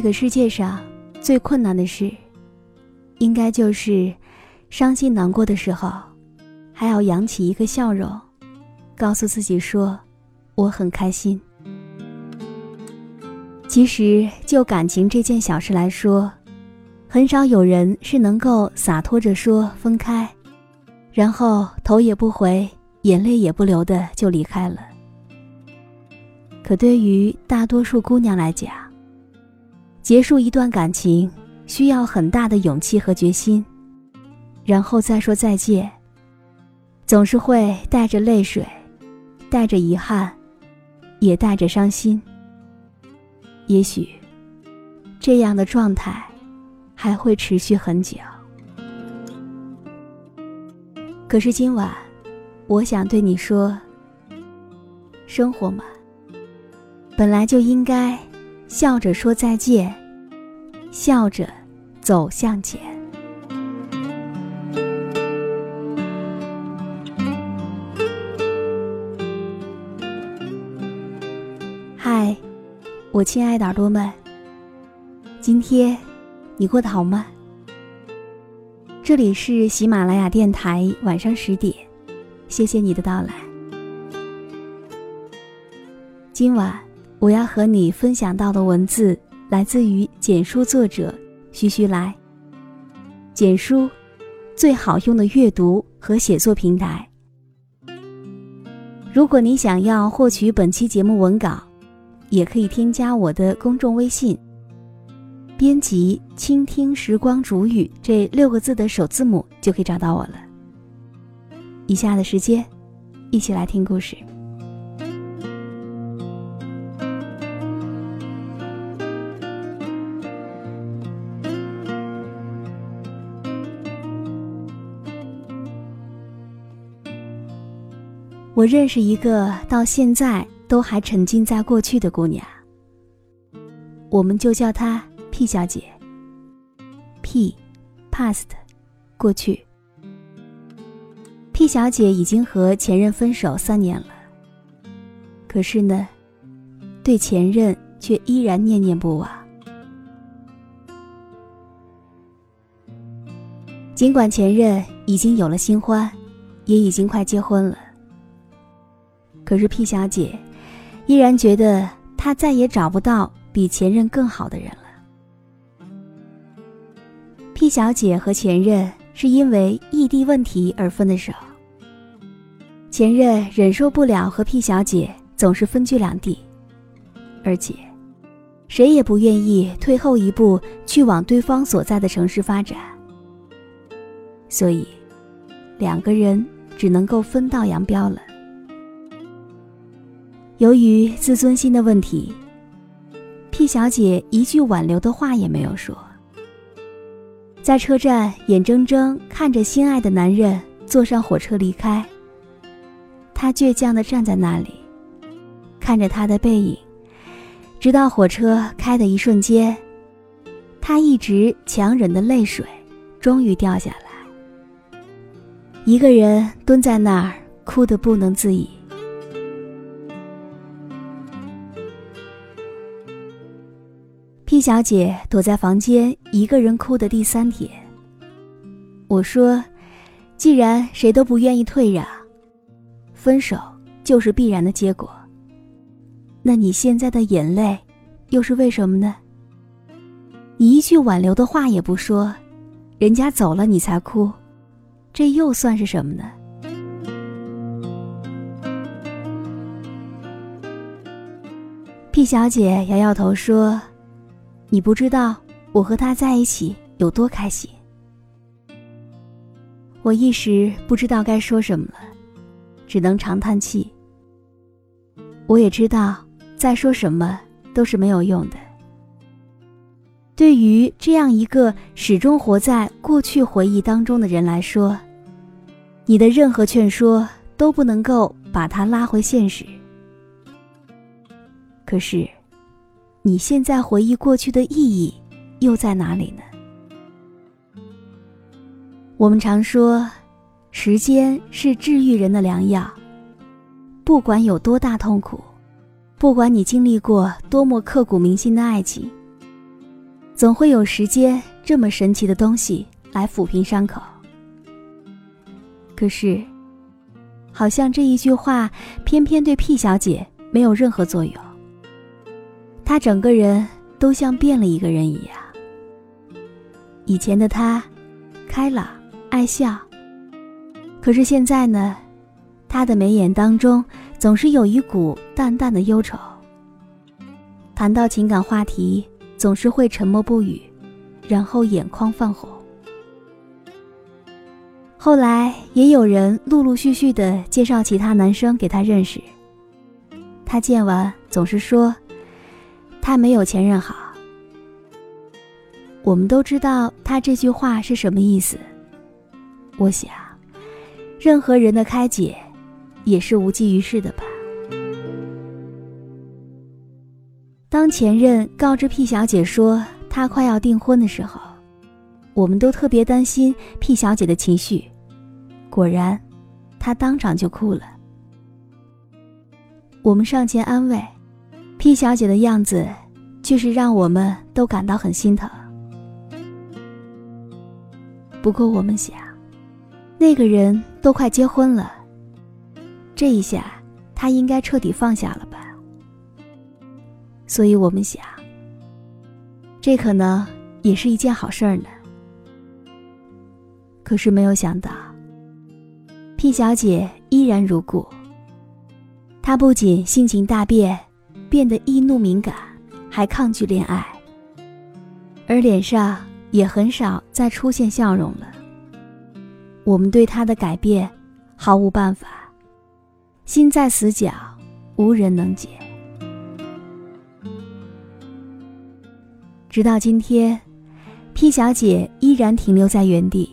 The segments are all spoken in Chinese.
这个世界上最困难的事，应该就是伤心难过的时候，还要扬起一个笑容，告诉自己说我很开心。其实就感情这件小事来说，很少有人是能够洒脱着说分开，然后头也不回，眼泪也不流的就离开了。可对于大多数姑娘来讲，结束一段感情需要很大的勇气和决心，然后再说再见。总是会带着泪水，带着遗憾，也带着伤心。也许，这样的状态还会持续很久。可是今晚，我想对你说：生活嘛，本来就应该。笑着说再见，笑着走向前。嗨，我亲爱的耳朵们，今天你过得好吗？这里是喜马拉雅电台，晚上十点，谢谢你的到来。今晚。我要和你分享到的文字来自于简书作者徐徐来。简书，最好用的阅读和写作平台。如果你想要获取本期节目文稿，也可以添加我的公众微信，编辑“倾听时光煮雨”这六个字的首字母就可以找到我了。以下的时间，一起来听故事。我认识一个到现在都还沉浸在过去的姑娘，我们就叫她 P 小姐。P，past，过去。P 小姐已经和前任分手三年了，可是呢，对前任却依然念念不忘。尽管前任已经有了新欢，也已经快结婚了。可是 P 小姐依然觉得她再也找不到比前任更好的人了。P 小姐和前任是因为异地问题而分的手。前任忍受不了和 P 小姐总是分居两地，而且谁也不愿意退后一步去往对方所在的城市发展，所以两个人只能够分道扬镳了。由于自尊心的问题，P 小姐一句挽留的话也没有说。在车站，眼睁睁看着心爱的男人坐上火车离开，她倔强地站在那里，看着他的背影，直到火车开的一瞬间，她一直强忍的泪水终于掉下来，一个人蹲在那儿，哭得不能自已。P 小姐躲在房间，一个人哭的第三天，我说，既然谁都不愿意退让，分手就是必然的结果。那你现在的眼泪，又是为什么呢？你一句挽留的话也不说，人家走了你才哭，这又算是什么呢？P 小姐摇摇头说：“你不知道我和他在一起有多开心。”我一时不知道该说什么了，只能长叹气。我也知道再说什么都是没有用的。对于这样一个始终活在过去回忆当中的人来说，你的任何劝说都不能够把他拉回现实。可是，你现在回忆过去的意义又在哪里呢？我们常说，时间是治愈人的良药。不管有多大痛苦，不管你经历过多么刻骨铭心的爱情。总会有时间这么神奇的东西来抚平伤口。可是，好像这一句话偏偏对 P 小姐没有任何作用。他整个人都像变了一个人一样。以前的他，开朗爱笑。可是现在呢，他的眉眼当中总是有一股淡淡的忧愁。谈到情感话题。总是会沉默不语，然后眼眶泛红。后来也有人陆陆续续的介绍其他男生给他认识，他见完总是说：“他没有前任好。”我们都知道他这句话是什么意思。我想，任何人的开解，也是无济于事的吧。当前任告知 P 小姐说他快要订婚的时候，我们都特别担心 P 小姐的情绪。果然，她当场就哭了。我们上前安慰，P 小姐的样子却是让我们都感到很心疼。不过我们想，那个人都快结婚了，这一下他应该彻底放下了吧。所以我们想，这可能也是一件好事儿呢。可是没有想到，P 小姐依然如故。她不仅性情大变，变得易怒敏感，还抗拒恋爱，而脸上也很少再出现笑容了。我们对他的改变毫无办法，心在死角，无人能解。直到今天，P 小姐依然停留在原地，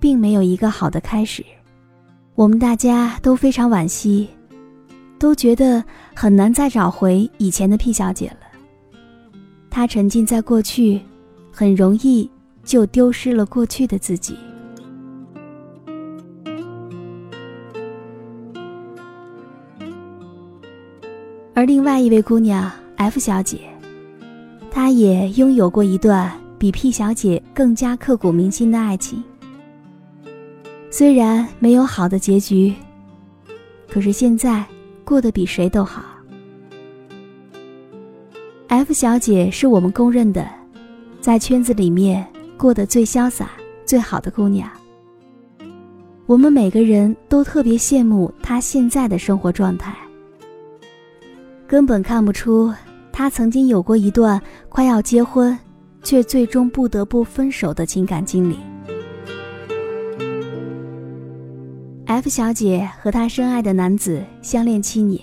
并没有一个好的开始。我们大家都非常惋惜，都觉得很难再找回以前的 P 小姐了。她沉浸在过去，很容易就丢失了过去的自己。而另外一位姑娘 F 小姐。她也拥有过一段比 P 小姐更加刻骨铭心的爱情，虽然没有好的结局，可是现在过得比谁都好。F 小姐是我们公认的，在圈子里面过得最潇洒、最好的姑娘。我们每个人都特别羡慕她现在的生活状态，根本看不出。他曾经有过一段快要结婚，却最终不得不分手的情感经历。F 小姐和她深爱的男子相恋七年，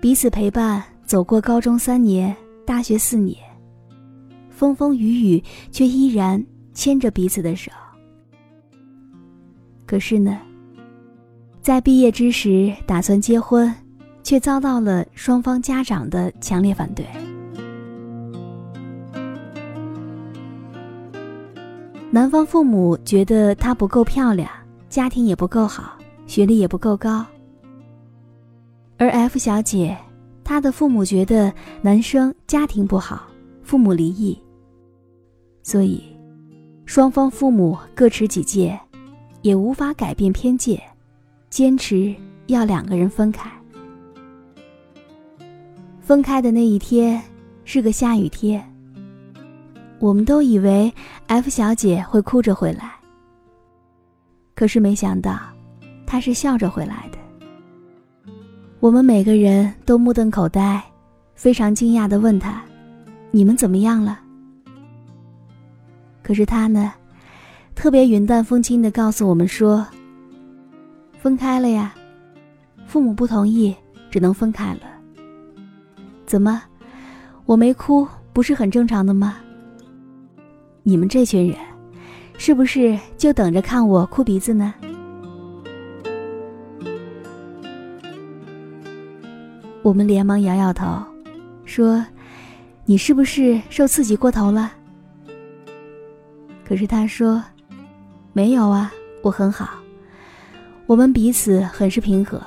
彼此陪伴走过高中三年、大学四年，风风雨雨，却依然牵着彼此的手。可是呢，在毕业之时打算结婚。却遭到了双方家长的强烈反对。男方父母觉得她不够漂亮，家庭也不够好，学历也不够高。而 F 小姐，她的父母觉得男生家庭不好，父母离异，所以双方父母各持己见，也无法改变偏见，坚持要两个人分开。分开的那一天是个下雨天，我们都以为 F 小姐会哭着回来，可是没想到他是笑着回来的。我们每个人都目瞪口呆，非常惊讶的问他：“你们怎么样了？”可是他呢，特别云淡风轻的告诉我们说：“分开了呀，父母不同意，只能分开了。”怎么，我没哭不是很正常的吗？你们这群人，是不是就等着看我哭鼻子呢？我们连忙摇摇头，说：“你是不是受刺激过头了？”可是他说：“没有啊，我很好，我们彼此很是平和。”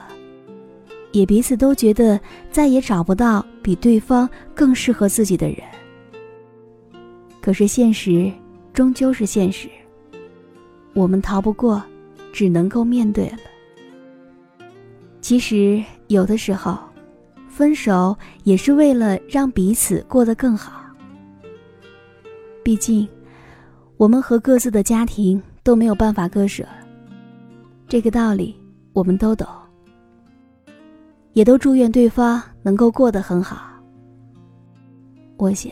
也彼此都觉得再也找不到比对方更适合自己的人。可是现实终究是现实，我们逃不过，只能够面对了。其实有的时候，分手也是为了让彼此过得更好。毕竟，我们和各自的家庭都没有办法割舍，这个道理我们都懂。也都祝愿对方能够过得很好。我想，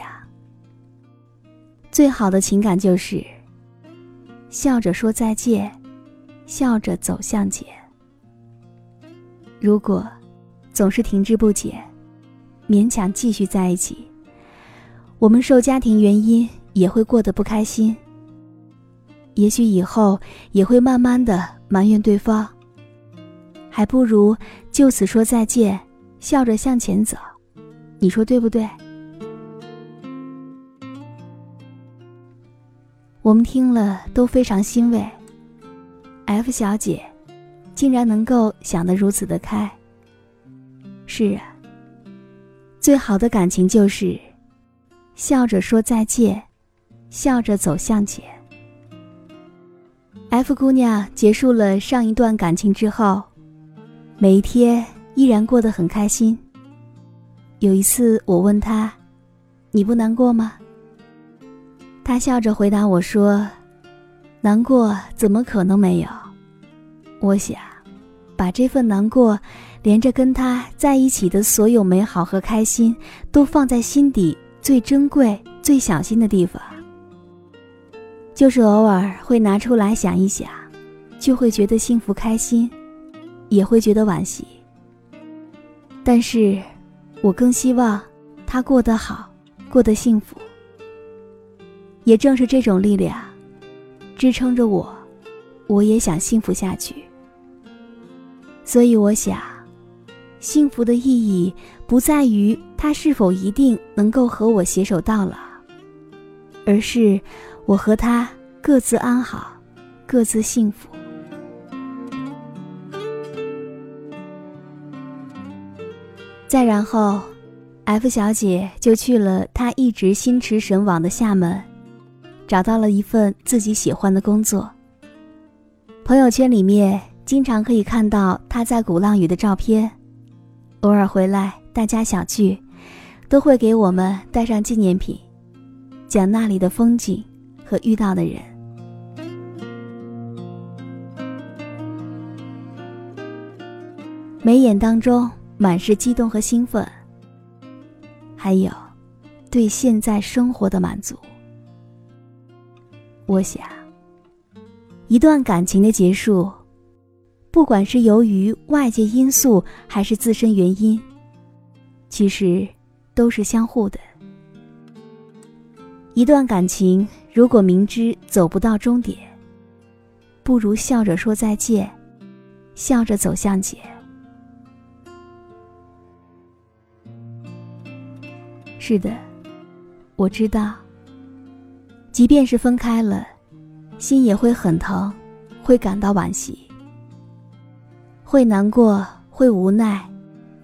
最好的情感就是笑着说再见，笑着走向前。如果总是停滞不前，勉强继续在一起，我们受家庭原因也会过得不开心。也许以后也会慢慢的埋怨对方。还不如就此说再见，笑着向前走，你说对不对？我们听了都非常欣慰。F 小姐竟然能够想得如此的开。是啊，最好的感情就是笑着说再见，笑着走向前。F 姑娘结束了上一段感情之后。每一天依然过得很开心。有一次，我问他：“你不难过吗？”他笑着回答我说：“难过怎么可能没有？我想，把这份难过，连着跟他在一起的所有美好和开心，都放在心底最珍贵、最小心的地方。就是偶尔会拿出来想一想，就会觉得幸福开心。”也会觉得惋惜，但是，我更希望他过得好，过得幸福。也正是这种力量，支撑着我，我也想幸福下去。所以，我想，幸福的意义不在于他是否一定能够和我携手到老，而是我和他各自安好，各自幸福。再然后，F 小姐就去了她一直心驰神往的厦门，找到了一份自己喜欢的工作。朋友圈里面经常可以看到他在鼓浪屿的照片，偶尔回来大家小聚，都会给我们带上纪念品，讲那里的风景和遇到的人。眉眼当中。满是激动和兴奋，还有对现在生活的满足。我想，一段感情的结束，不管是由于外界因素还是自身原因，其实都是相互的。一段感情如果明知走不到终点，不如笑着说再见，笑着走向前。是的，我知道。即便是分开了，心也会很疼，会感到惋惜，会难过，会无奈，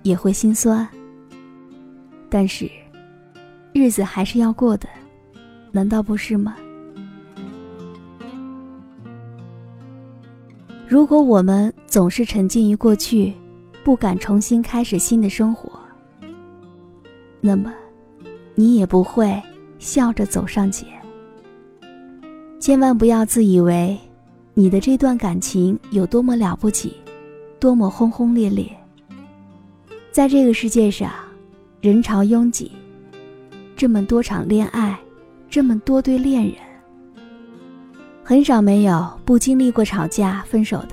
也会心酸。但是，日子还是要过的，难道不是吗？如果我们总是沉浸于过去，不敢重新开始新的生活，那么，你也不会笑着走上前。千万不要自以为，你的这段感情有多么了不起，多么轰轰烈烈。在这个世界上，人潮拥挤，这么多场恋爱，这么多对恋人。很少没有不经历过吵架分手的。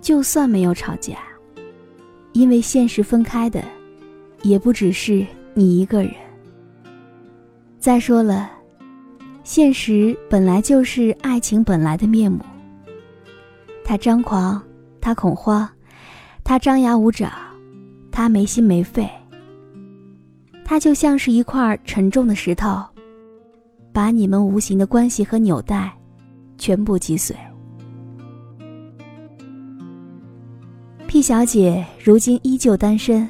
就算没有吵架，因为现实分开的，也不只是你一个人。再说了，现实本来就是爱情本来的面目。他张狂，他恐慌，他张牙舞爪，他没心没肺。他就像是一块沉重的石头。把你们无形的关系和纽带，全部击碎。P 小姐如今依旧单身，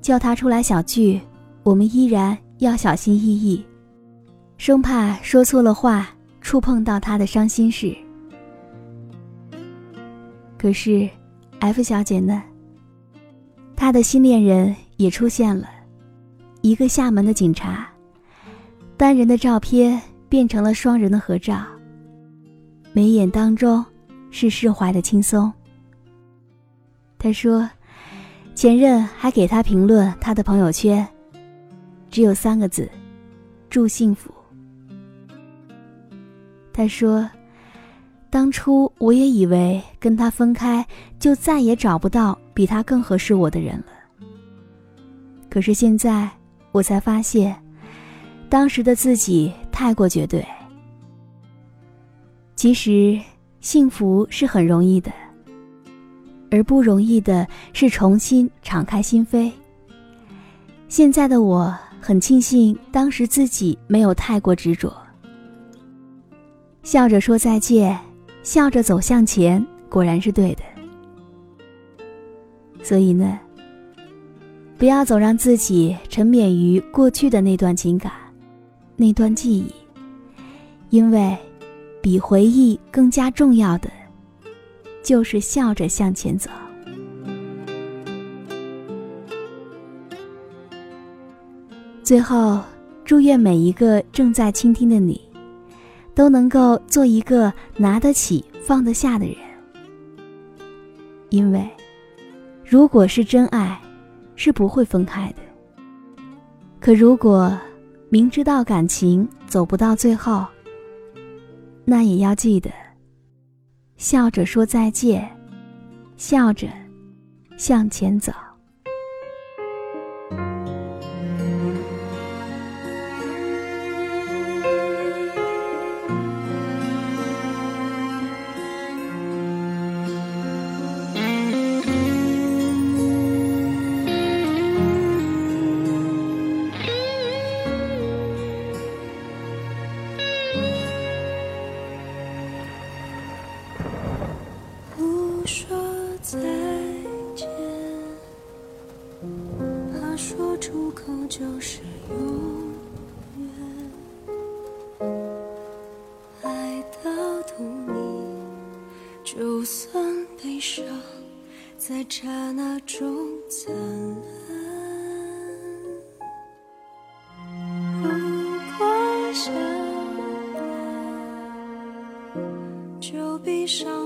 叫她出来小聚，我们依然要小心翼翼，生怕说错了话，触碰到他的伤心事。可是，F 小姐呢？她的新恋人也出现了，一个厦门的警察。单人的照片变成了双人的合照，眉眼当中是释怀的轻松。他说，前任还给他评论他的朋友圈，只有三个字：祝幸福。他说，当初我也以为跟他分开就再也找不到比他更合适我的人了，可是现在我才发现。当时的自己太过绝对。其实，幸福是很容易的，而不容易的是重新敞开心扉。现在的我很庆幸，当时自己没有太过执着，笑着说再见，笑着走向前，果然是对的。所以呢，不要总让自己沉湎于过去的那段情感。那段记忆，因为比回忆更加重要的，就是笑着向前走。最后，祝愿每一个正在倾听的你，都能够做一个拿得起、放得下的人。因为，如果是真爱，是不会分开的。可如果……明知道感情走不到最后，那也要记得笑着说再见，笑着向前走。上